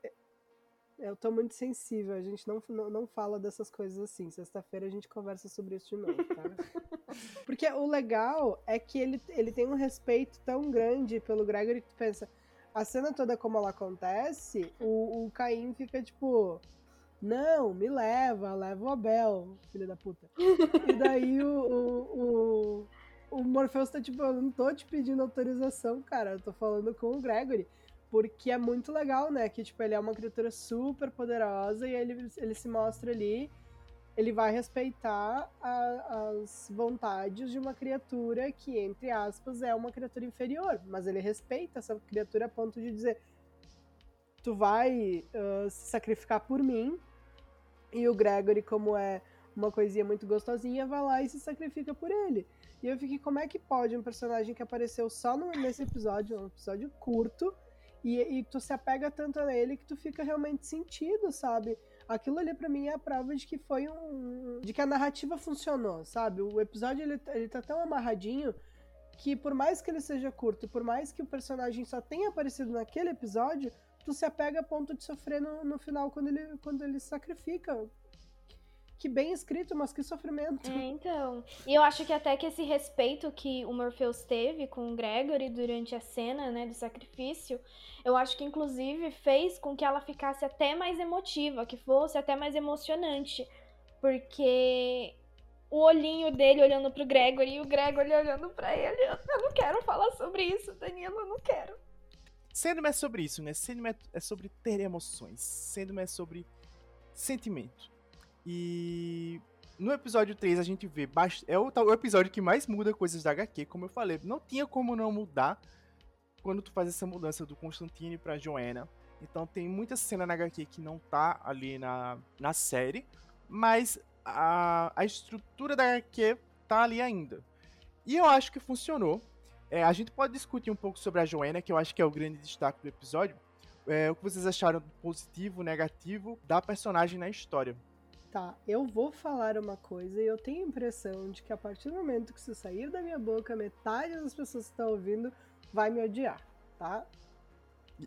eu tô muito sensível, a gente não, não, não fala dessas coisas assim. Sexta-feira a gente conversa sobre isso de novo, tá? Porque o legal é que ele, ele tem um respeito tão grande pelo Gregory que tu pensa, a cena toda como ela acontece, o, o Caim fica tipo. Não, me leva, leva o Abel, filho da puta. e daí o, o, o, o Morpheus tá tipo, eu não tô te pedindo autorização, cara, eu tô falando com o Gregory. Porque é muito legal, né? Que, tipo, ele é uma criatura super poderosa e ele, ele se mostra ali. Ele vai respeitar a, as vontades de uma criatura que, entre aspas, é uma criatura inferior. Mas ele respeita essa criatura a ponto de dizer: Tu vai uh, se sacrificar por mim. E o Gregory, como é uma coisinha muito gostosinha, vai lá e se sacrifica por ele. E eu fiquei, como é que pode um personagem que apareceu só no, nesse episódio, um episódio curto, e, e, tu se apega tanto a ele que tu fica realmente sentido, sabe? Aquilo ali para mim é a prova de que foi um. de que a narrativa funcionou, sabe? O episódio ele, ele tá tão amarradinho que por mais que ele seja curto, por mais que o personagem só tenha aparecido naquele episódio, tu se apega a ponto de sofrer no, no final quando ele, quando ele sacrifica que bem escrito, mas que sofrimento. É, então. E eu acho que até que esse respeito que o Morpheus teve com o Gregory durante a cena, né, do sacrifício, eu acho que inclusive fez com que ela ficasse até mais emotiva, que fosse até mais emocionante. Porque o olhinho dele olhando pro Gregory e o Gregory olhando para ele. Eu não quero falar sobre isso, Danilo, eu não quero. Sandman é sobre isso, né? Sandman é sobre ter emoções. Sandman é sobre sentimento. E no episódio 3 a gente vê. É o, o, episódio que mais muda coisas da HQ, como eu falei. Não tinha como não mudar quando tu faz essa mudança do Constantine pra Joanna. Então tem muita cena na HQ que não tá ali na, na série. Mas a, a estrutura da HQ tá ali ainda. E eu acho que funcionou. É, a gente pode discutir um pouco sobre a Joanna, que eu acho que é o grande destaque do episódio. É, o que vocês acharam positivo, negativo da personagem na história. Tá, eu vou falar uma coisa e eu tenho a impressão de que a partir do momento que isso sair da minha boca, metade das pessoas que estão ouvindo vai me odiar, tá?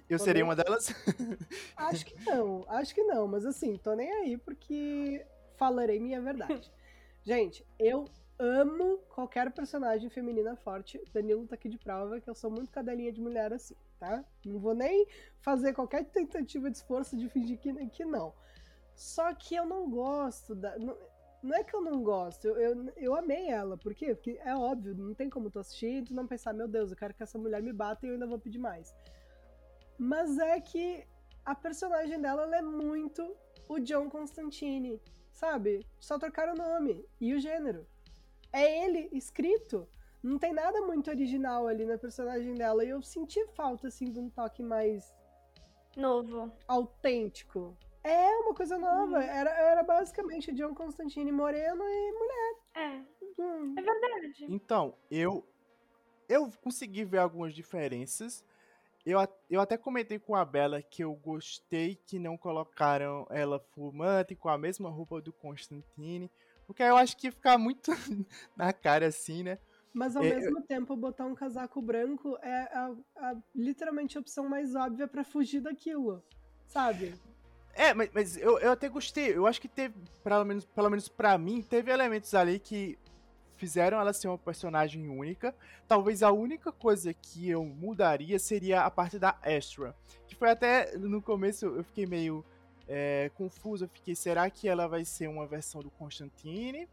Eu tô seria nem... uma delas? Acho que não, acho que não, mas assim, tô nem aí porque falarei minha verdade. Gente, eu amo qualquer personagem feminina forte. Danilo tá aqui de prova que eu sou muito cadelinha de mulher assim, tá? Não vou nem fazer qualquer tentativa de esforço de fingir que, que não. Só que eu não gosto da. Não, não é que eu não gosto, eu, eu, eu, amei ela. Por quê? Porque é óbvio, não tem como tu assistir e tu não pensar, meu Deus, eu quero que essa mulher me bata e eu ainda vou pedir mais. Mas é que a personagem dela é muito o John Constantine, sabe? Só trocaram o nome e o gênero. É ele escrito. Não tem nada muito original ali na personagem dela. E eu senti falta, assim, de um toque mais. Novo. Autêntico. É uma coisa nova. Hum. Era, era basicamente John Constantine moreno e mulher. É. Hum. É verdade. Então, eu eu consegui ver algumas diferenças. Eu, eu até comentei com a Bela que eu gostei que não colocaram ela fumante com a mesma roupa do Constantine. Porque eu acho que ia ficar muito na cara assim, né? Mas ao é, mesmo eu... tempo, botar um casaco branco é a, a, literalmente a opção mais óbvia para fugir daquilo, sabe? É, mas, mas eu, eu até gostei. Eu acho que teve, pelo menos, pelo menos pra mim, teve elementos ali que fizeram ela ser uma personagem única. Talvez a única coisa que eu mudaria seria a parte da Astra. Que foi até no começo eu fiquei meio é, confuso. Eu fiquei, será que ela vai ser uma versão do Constantine?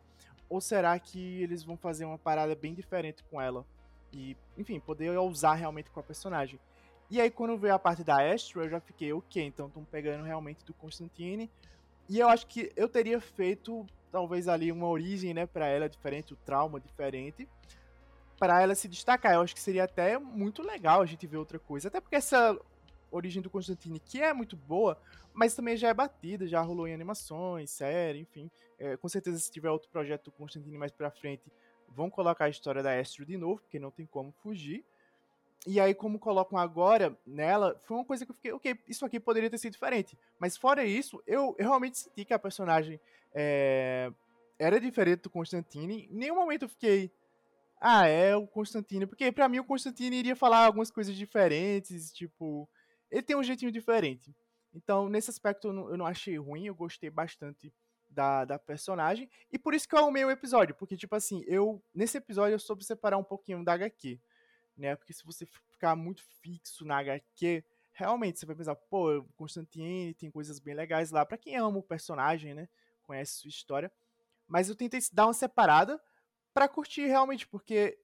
Ou será que eles vão fazer uma parada bem diferente com ela? E, enfim, poder usar realmente com a personagem. E aí, quando veio a parte da Astro, eu já fiquei, ok, então estão pegando realmente do Constantine. E eu acho que eu teria feito, talvez ali, uma origem, né, para ela diferente, o um trauma diferente, para ela se destacar. Eu acho que seria até muito legal a gente ver outra coisa. Até porque essa origem do Constantine, que é muito boa, mas também já é batida, já rolou em animações, série, enfim. É, com certeza, se tiver outro projeto do Constantine mais pra frente, vão colocar a história da Astro de novo, porque não tem como fugir. E aí, como colocam agora nela, foi uma coisa que eu fiquei, ok, isso aqui poderia ter sido diferente. Mas fora isso, eu, eu realmente senti que a personagem é, era diferente do Constantine. Em nenhum momento eu fiquei, ah, é o Constantine. Porque para mim o Constantine iria falar algumas coisas diferentes, tipo, ele tem um jeitinho diferente. Então, nesse aspecto, eu não, eu não achei ruim, eu gostei bastante da, da personagem. E por isso que eu amei o episódio, porque, tipo assim, eu, nesse episódio, eu soube separar um pouquinho da HQ né? Porque se você ficar muito fixo na HQ, realmente você vai pensar, pô, Constantine tem coisas bem legais lá. para quem ama o personagem, né? Conhece sua história. Mas eu tentei dar uma separada para curtir realmente, porque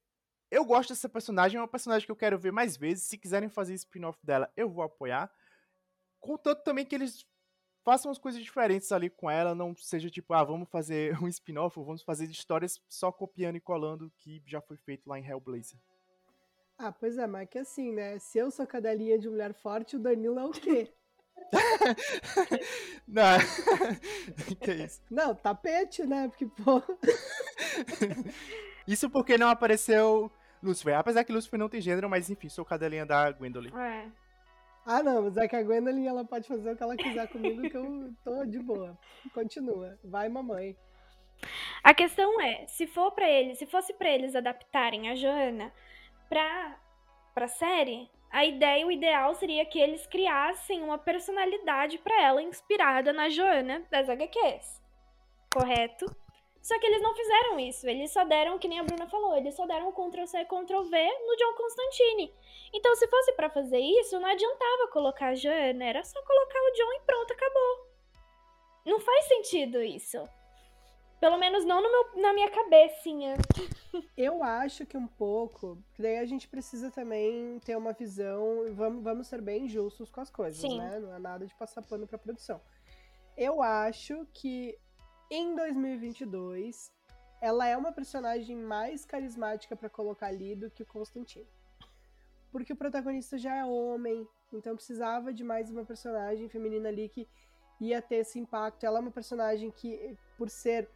eu gosto dessa personagem, é uma personagem que eu quero ver mais vezes. Se quiserem fazer spin-off dela, eu vou apoiar. Contanto também que eles façam as coisas diferentes ali com ela, não seja tipo, ah, vamos fazer um spin-off, vamos fazer histórias só copiando e colando que já foi feito lá em Hellblazer. Ah, pois é, mas é que assim, né? Se eu sou cadelinha de mulher forte, o Danilo é o quê? não. que isso? Não, tapete, né? Porque, pô. isso porque não apareceu Lucifer. Apesar que Lucifer não tem gênero, mas enfim, sou cadelinha da Gwendolyn. É. Ah, não, mas é que a Gwendolyn ela pode fazer o que ela quiser comigo, que eu tô de boa. Continua. Vai, mamãe. A questão é, se for para eles, se fosse para eles adaptarem a Joana pra, pra série, a ideia, o ideal seria que eles criassem uma personalidade para ela inspirada na Joana das HQs. Correto? Só que eles não fizeram isso. Eles só deram, que nem a Bruna falou, eles só deram Ctrl-C, Ctrl-V no John Constantine. Então, se fosse para fazer isso, não adiantava colocar a Joana, era só colocar o John e pronto, acabou. Não faz sentido isso. Pelo menos não no meu, na minha cabecinha. Eu acho que um pouco. Daí a gente precisa também ter uma visão. Vamos, vamos ser bem justos com as coisas, Sim. né? Não é nada de passar pano pra produção. Eu acho que em 2022 ela é uma personagem mais carismática para colocar ali do que o Constantino. Porque o protagonista já é homem, então precisava de mais uma personagem feminina ali que ia ter esse impacto. Ela é uma personagem que, por ser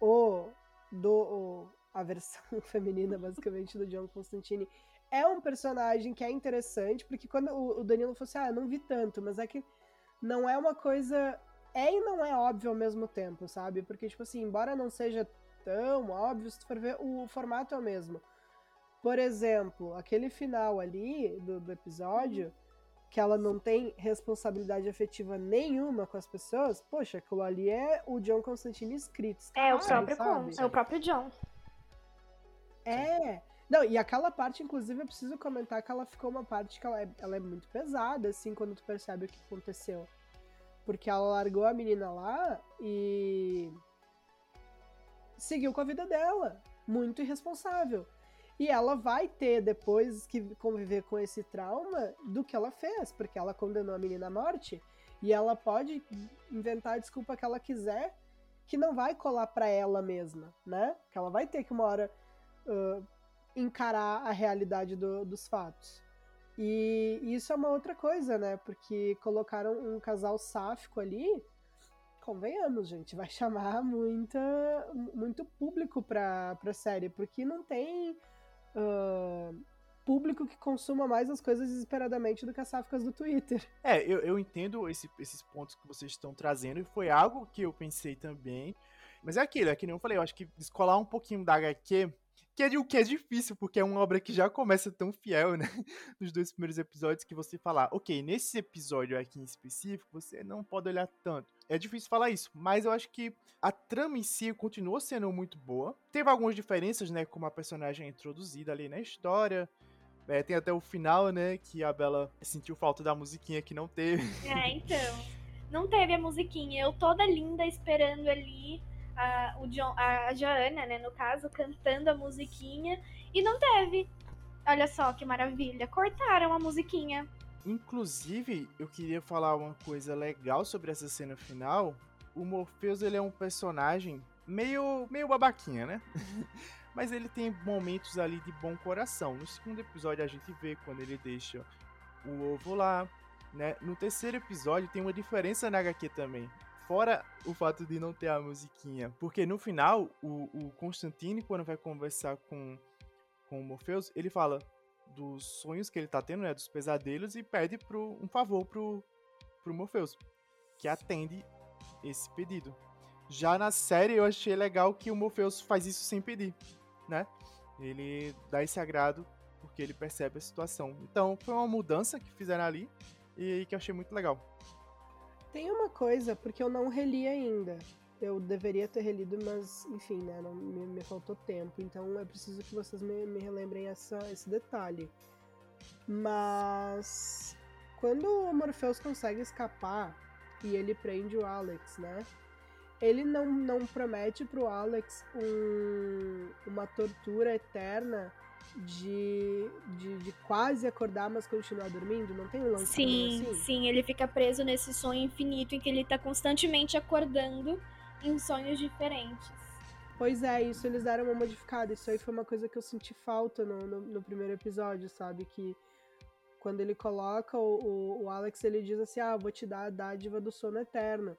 o do o, a versão feminina basicamente do John Constantine é um personagem que é interessante, porque quando o, o Danilo falou assim, ah, eu não vi tanto, mas é que não é uma coisa é e não é óbvio ao mesmo tempo, sabe? Porque tipo assim, embora não seja tão óbvio, se tu for ver, o formato é o mesmo. Por exemplo, aquele final ali do, do episódio, que ela não tem responsabilidade afetiva nenhuma com as pessoas, poxa, aquilo ali é o John Constantine escrito. É, o próprio é o próprio John. É. Não, e aquela parte, inclusive, eu preciso comentar que ela ficou uma parte que ela é, ela é muito pesada, assim, quando tu percebe o que aconteceu. Porque ela largou a menina lá e seguiu com a vida dela. Muito irresponsável. E ela vai ter depois que conviver com esse trauma do que ela fez, porque ela condenou a menina à morte e ela pode inventar a desculpa que ela quiser, que não vai colar para ela mesma, né? Que ela vai ter que uma hora uh, encarar a realidade do, dos fatos. E isso é uma outra coisa, né? Porque colocaram um casal sáfico ali, convenhamos, gente, vai chamar muita, muito público pra, pra série, porque não tem uh, público que consuma mais as coisas desesperadamente do que as sáficas do Twitter. É, eu, eu entendo esse, esses pontos que vocês estão trazendo, e foi algo que eu pensei também. Mas é aquilo, é que nem eu falei, eu acho que descolar um pouquinho da HQ que é, o que é difícil, porque é uma obra que já começa tão fiel, né? Nos dois primeiros episódios, que você falar, ok, nesse episódio aqui em específico, você não pode olhar tanto. É difícil falar isso, mas eu acho que a trama em si continuou sendo muito boa. Teve algumas diferenças, né? Como a personagem é introduzida ali na história. É, tem até o final, né? Que a Bela sentiu falta da musiquinha que não teve. É, então. Não teve a musiquinha. Eu toda linda esperando ali a, o John, a Joana, né, no caso, cantando a musiquinha e não teve. Olha só que maravilha, cortaram a musiquinha. Inclusive, eu queria falar uma coisa legal sobre essa cena final. O Morpheus, ele é um personagem meio, meio babaquinha, né? Mas ele tem momentos ali de bom coração. No segundo episódio a gente vê quando ele deixa o ovo lá, né? No terceiro episódio tem uma diferença na HQ também. Fora o fato de não ter a musiquinha. Porque no final, o, o Constantine, quando vai conversar com, com o Morpheus, ele fala: dos sonhos que ele tá tendo, né? Dos pesadelos, e pede pro, um favor pro, pro Morpheus, que atende esse pedido. Já na série eu achei legal que o Morpheus faz isso sem pedir, né? Ele dá esse agrado porque ele percebe a situação. Então foi uma mudança que fizeram ali e que eu achei muito legal. Tem uma coisa, porque eu não reli ainda. Eu deveria ter relido, mas enfim, né? Não, me, me faltou tempo. Então é preciso que vocês me, me relembrem essa, esse detalhe. Mas quando o Morpheus consegue escapar e ele prende o Alex, né? Ele não, não promete pro Alex um, uma tortura eterna de, de, de, quase acordar, mas continuar dormindo? Não tem um lance Sim, assim? sim, ele fica preso nesse sonho infinito em que ele tá constantemente acordando em sonhos diferentes. Pois é, isso eles deram uma modificada. Isso aí foi uma coisa que eu senti falta no, no, no primeiro episódio, sabe? Que quando ele coloca o, o, o, Alex, ele diz assim: Ah, vou te dar a dádiva do sono eterno.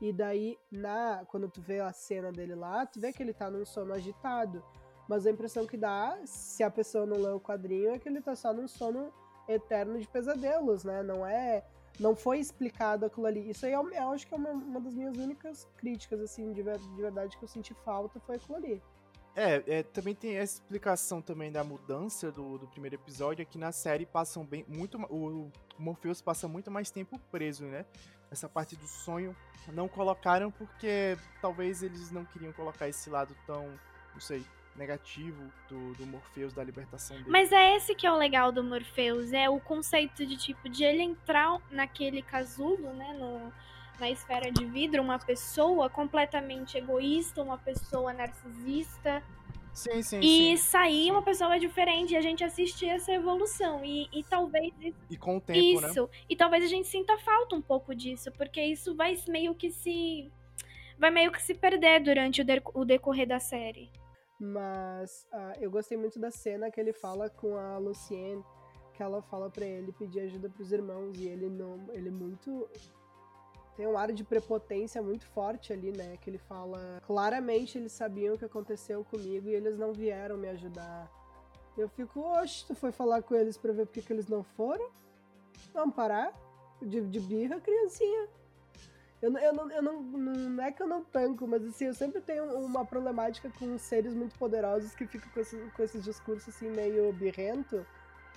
E daí, na quando tu vê a cena dele lá, tu vê que ele tá num sono agitado. Mas a impressão que dá, se a pessoa não lê o quadrinho, é que ele tá só num sono eterno de pesadelos, né? Não é. Não foi explicado aquilo ali. Isso aí eu, eu acho que é uma, uma, das minhas únicas críticas, assim, de, de verdade que eu senti falta foi aquilo ali. É, é, também tem essa explicação também da mudança do, do primeiro episódio, é que na série passam bem muito. O, o Morpheus passa muito mais tempo preso, né? Essa parte do sonho não colocaram porque talvez eles não queriam colocar esse lado tão, não sei, negativo do, do Morpheus, da libertação dele. Mas é esse que é o legal do Morpheus, é o conceito de tipo, de ele entrar naquele casulo, né, no, na esfera de vidro, uma pessoa completamente egoísta, uma pessoa narcisista. Sim, sim, e sim. sair uma pessoa diferente e a gente assistir essa evolução. E, e talvez. E com o tempo, isso. né? E talvez a gente sinta falta um pouco disso, porque isso vai meio que se. Vai meio que se perder durante o, de, o decorrer da série. Mas uh, eu gostei muito da cena que ele fala com a Lucienne, que ela fala para ele pedir ajuda pros irmãos e ele não, ele muito tem um ar de prepotência muito forte ali, né? Que ele fala, claramente eles sabiam o que aconteceu comigo e eles não vieram me ajudar. Eu fico, oxe, tu foi falar com eles pra ver porque que eles não foram? Vamos parar? De, de birra, criancinha. Eu, eu, não, eu não, não é que eu não tanco, mas assim, eu sempre tenho uma problemática com seres muito poderosos que ficam com, esse, com esses discursos assim meio birrento.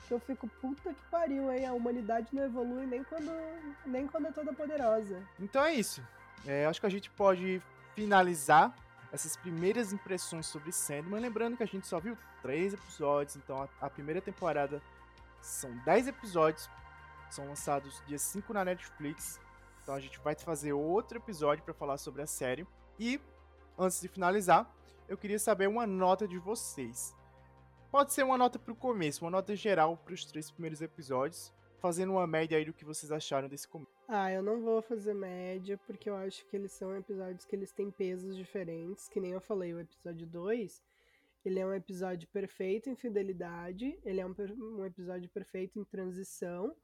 Que eu fico, puta que pariu, hein? A humanidade não evolui nem quando, nem quando é toda poderosa. Então é isso. É, acho que a gente pode finalizar essas primeiras impressões sobre Sandman. Lembrando que a gente só viu três episódios, então a, a primeira temporada são dez episódios. São lançados dia 5 na Netflix. Então a gente vai fazer outro episódio para falar sobre a série. E antes de finalizar, eu queria saber uma nota de vocês. Pode ser uma nota para o começo, uma nota geral para os três primeiros episódios, fazendo uma média aí do que vocês acharam desse começo. Ah, eu não vou fazer média, porque eu acho que eles são episódios que eles têm pesos diferentes, que nem eu falei, o episódio 2, ele é um episódio perfeito em fidelidade, ele é um, um episódio perfeito em transição,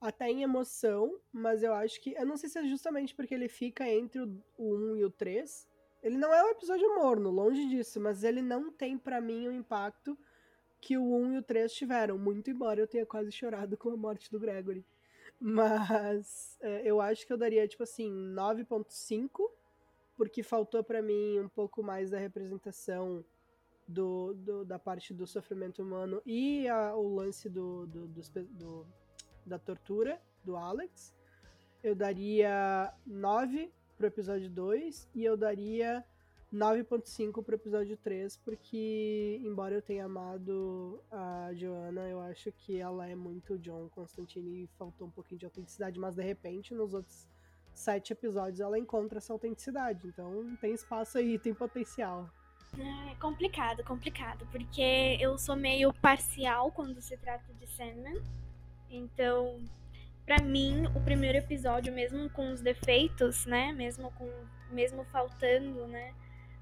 até em emoção, mas eu acho que. Eu não sei se é justamente porque ele fica entre o, o 1 e o 3. Ele não é um episódio morno, longe disso, mas ele não tem para mim o impacto que o 1 e o 3 tiveram, muito embora eu tenha quase chorado com a morte do Gregory. Mas é, eu acho que eu daria, tipo assim, 9.5, porque faltou para mim um pouco mais da representação do, do, da parte do sofrimento humano e a, o lance do, do, do da tortura do Alex. Eu daria 9 pro episódio 2 e eu daria 9.5 pro episódio 3, porque embora eu tenha amado a Joanna, eu acho que ela é muito John Constantine e faltou um pouquinho de autenticidade, mas de repente nos outros sete episódios ela encontra essa autenticidade, então tem espaço aí, tem potencial. É complicado, complicado, porque eu sou meio parcial quando se trata de Sandman. Então, para mim, o primeiro episódio, mesmo com os defeitos, né, mesmo com mesmo faltando, né,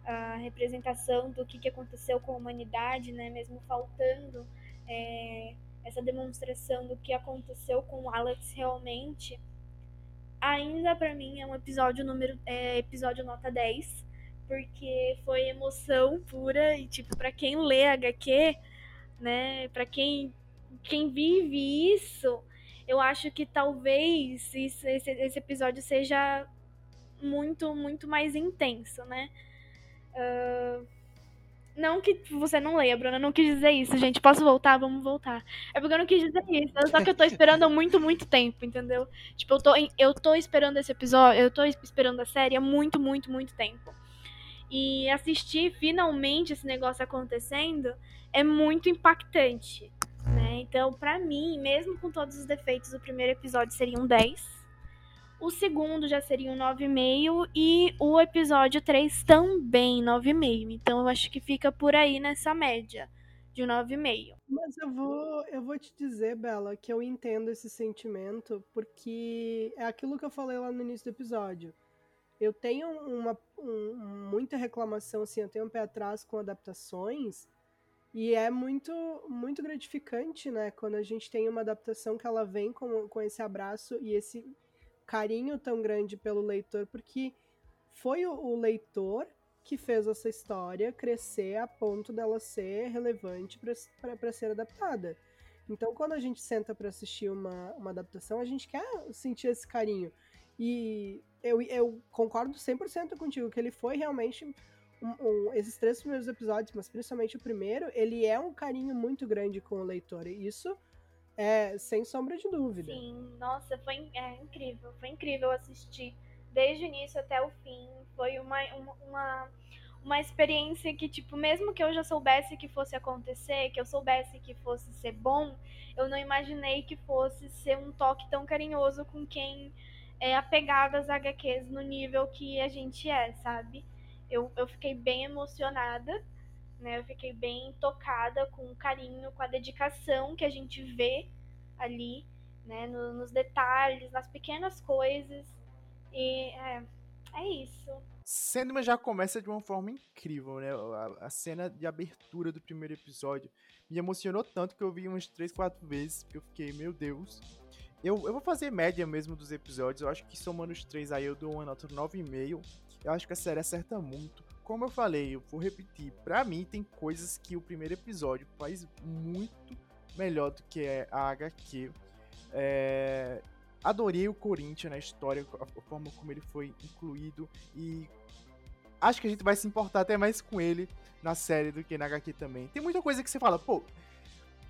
a representação do que, que aconteceu com a humanidade, né, mesmo faltando é, essa demonstração do que aconteceu com o Alex realmente, ainda para mim é um episódio número é, episódio nota 10, porque foi emoção pura e tipo para quem lê HQ, né, para quem quem vive isso, eu acho que talvez isso, esse, esse episódio seja muito, muito mais intenso, né? Uh, não que você não leia, Bruna, não quis dizer isso, gente. Posso voltar? Vamos voltar. É porque eu não quis dizer isso. Só que eu tô esperando há muito, muito tempo, entendeu? Tipo, eu tô, eu tô esperando esse episódio, eu tô esperando a série há muito, muito, muito tempo. E assistir finalmente esse negócio acontecendo é muito impactante. Né? Então, para mim, mesmo com todos os defeitos, o primeiro episódio seria um 10. O segundo já seria um 9,5 e o episódio 3 também 9,5. Então eu acho que fica por aí nessa média de 9,5. Mas eu vou, eu vou te dizer, Bela, que eu entendo esse sentimento porque é aquilo que eu falei lá no início do episódio. Eu tenho uma um, muita reclamação, assim, eu tenho um pé atrás com adaptações e é muito, muito gratificante, né? Quando a gente tem uma adaptação que ela vem com, com esse abraço e esse carinho tão grande pelo leitor, porque foi o, o leitor que fez essa história crescer a ponto dela ser relevante para ser adaptada. Então, quando a gente senta para assistir uma, uma adaptação, a gente quer sentir esse carinho. E eu, eu concordo 100% contigo que ele foi realmente. Um, um, esses três primeiros episódios, mas principalmente o primeiro, ele é um carinho muito grande com o leitor. E isso é, sem sombra de dúvida. Sim, nossa, foi é, incrível. Foi incrível assistir desde o início até o fim. Foi uma, uma, uma, experiência que, tipo, mesmo que eu já soubesse que fosse acontecer, que eu soubesse que fosse ser bom, eu não imaginei que fosse ser um toque tão carinhoso com quem é apegado às HQs no nível que a gente é, sabe? Eu, eu fiquei bem emocionada né? Eu fiquei bem tocada com o carinho, com a dedicação que a gente vê ali, né? No, nos detalhes, nas pequenas coisas. E é, é isso. Sandman já começa de uma forma incrível, né? A, a, cena de abertura do primeiro episódio me emocionou tanto que eu vi umas 3, 4 vezes, porque eu fiquei, meu Deus. Eu, eu vou fazer média mesmo dos episódios, eu acho que somando os três aí eu dou uma nota 9,5. Eu acho que a série acerta muito como eu falei, eu vou repetir, para mim tem coisas que o primeiro episódio faz muito melhor do que a HQ. É... Adorei o Corinthians na história, a forma como ele foi incluído e acho que a gente vai se importar até mais com ele na série do que na HQ também. Tem muita coisa que você fala, pô,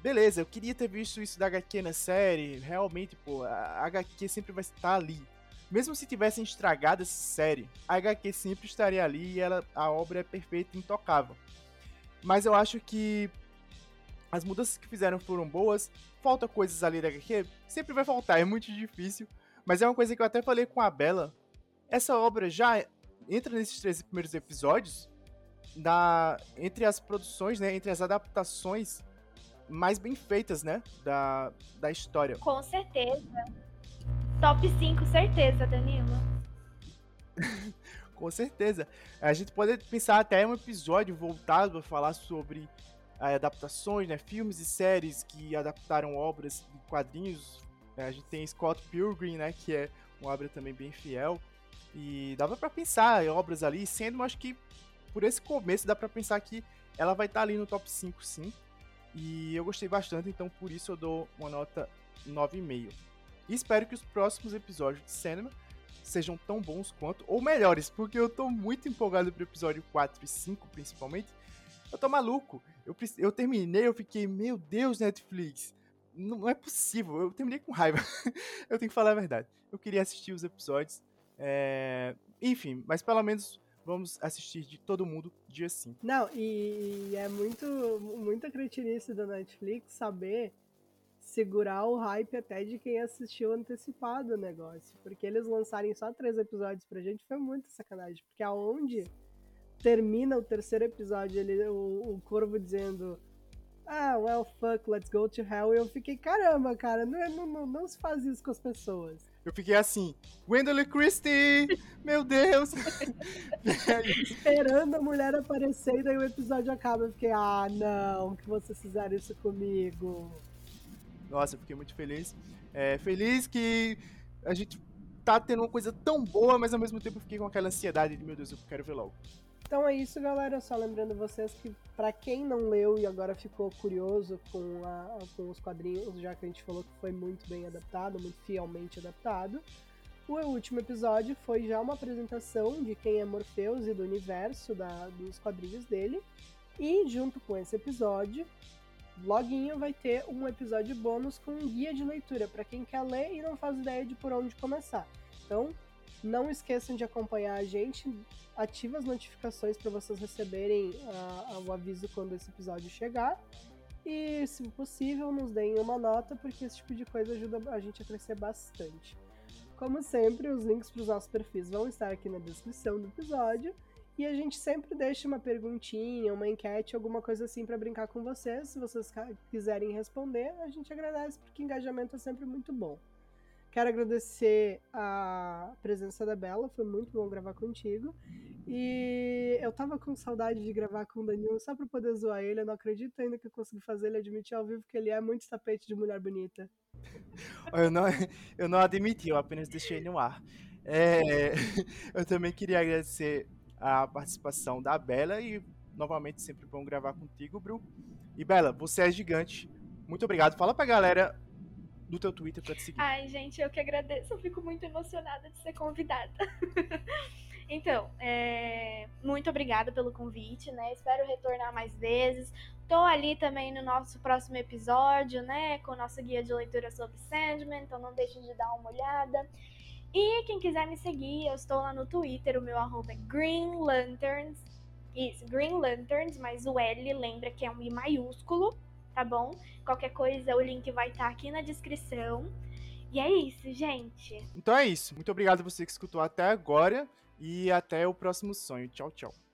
beleza, eu queria ter visto isso da HQ na série, realmente, pô, a HQ sempre vai estar ali mesmo se tivessem estragado essa série, a HQ sempre estaria ali e ela, a obra é perfeita e intocável. Mas eu acho que as mudanças que fizeram foram boas, falta coisas ali da HQ, sempre vai faltar, é muito difícil. Mas é uma coisa que eu até falei com a Bela, essa obra já entra nesses três primeiros episódios, da, entre as produções, né, entre as adaptações mais bem feitas, né, da, da história. Com certeza. Top 5, certeza, Danilo. Com certeza. A gente pode pensar até um episódio voltado para falar sobre eh, adaptações, né, filmes e séries que adaptaram obras de quadrinhos. A gente tem Scott Pilgrim, né, que é uma obra também bem fiel. E dava para pensar em obras ali, sendo, acho que por esse começo dá para pensar que ela vai estar tá ali no top 5, sim. E eu gostei bastante, então por isso eu dou uma nota 9,5. E espero que os próximos episódios de Cinema sejam tão bons quanto, ou melhores, porque eu tô muito empolgado pro episódio 4 e 5, principalmente. Eu tô maluco. Eu, eu terminei, eu fiquei, meu Deus, Netflix. Não é possível. Eu terminei com raiva. eu tenho que falar a verdade. Eu queria assistir os episódios. É... Enfim, mas pelo menos vamos assistir de todo mundo dia 5. Não, e é muito, muita cretinice da Netflix saber segurar o hype até de quem assistiu antecipado o negócio. Porque eles lançarem só três episódios pra gente foi muito sacanagem. Porque aonde termina o terceiro episódio, ele, o, o Corvo dizendo ah, well, fuck, let's go to hell. E eu fiquei, caramba, cara, não, não, não, não se faz isso com as pessoas. Eu fiquei assim, Gwendolyn Christie, meu Deus. Esperando a mulher aparecer e daí o episódio acaba. Eu fiquei, ah, não, que vocês fizeram isso comigo. Nossa, fiquei muito feliz. É, feliz que a gente tá tendo uma coisa tão boa, mas ao mesmo tempo fiquei com aquela ansiedade de, meu Deus, eu quero ver logo. Então é isso, galera. Só lembrando vocês que, para quem não leu e agora ficou curioso com, a, com os quadrinhos, já que a gente falou que foi muito bem adaptado, muito fielmente adaptado, o último episódio foi já uma apresentação de quem é Morpheus e do universo da, dos quadrinhos dele. E junto com esse episódio, loguinho vai ter um episódio bônus com um guia de leitura para quem quer ler e não faz ideia de por onde começar. Então, não esqueçam de acompanhar a gente, ative as notificações para vocês receberem uh, o aviso quando esse episódio chegar. E, se possível, nos deem uma nota, porque esse tipo de coisa ajuda a gente a crescer bastante. Como sempre, os links para os nossos perfis vão estar aqui na descrição do episódio. E a gente sempre deixa uma perguntinha, uma enquete, alguma coisa assim para brincar com vocês. Se vocês quiserem responder, a gente agradece, porque engajamento é sempre muito bom. Quero agradecer a presença da Bela, foi muito bom gravar contigo. E eu tava com saudade de gravar com o Danilo só pra poder zoar ele. Eu não acredito ainda que eu consegui fazer ele admitir ao vivo que ele é muito tapete de mulher bonita. Eu não, eu não admiti, eu apenas deixei no ar. É, eu também queria agradecer a participação da Bela e novamente sempre bom gravar contigo, Bru. E Bela, você é gigante. Muito obrigado. Fala pra galera do teu Twitter pra te seguir. Ai, gente, eu que agradeço. Eu fico muito emocionada de ser convidada. então, é... muito obrigada pelo convite, né? Espero retornar mais vezes. Tô ali também no nosso próximo episódio, né? Com o nosso guia de leitura sobre Sandman, então não deixem de dar uma olhada. E quem quiser me seguir, eu estou lá no Twitter, o meu arroba é Green Lanterns. Isso, Green Lanterns, mas o L lembra que é um I maiúsculo, tá bom? Qualquer coisa, o link vai estar tá aqui na descrição. E é isso, gente. Então é isso. Muito obrigado a você que escutou até agora e até o próximo sonho. Tchau, tchau.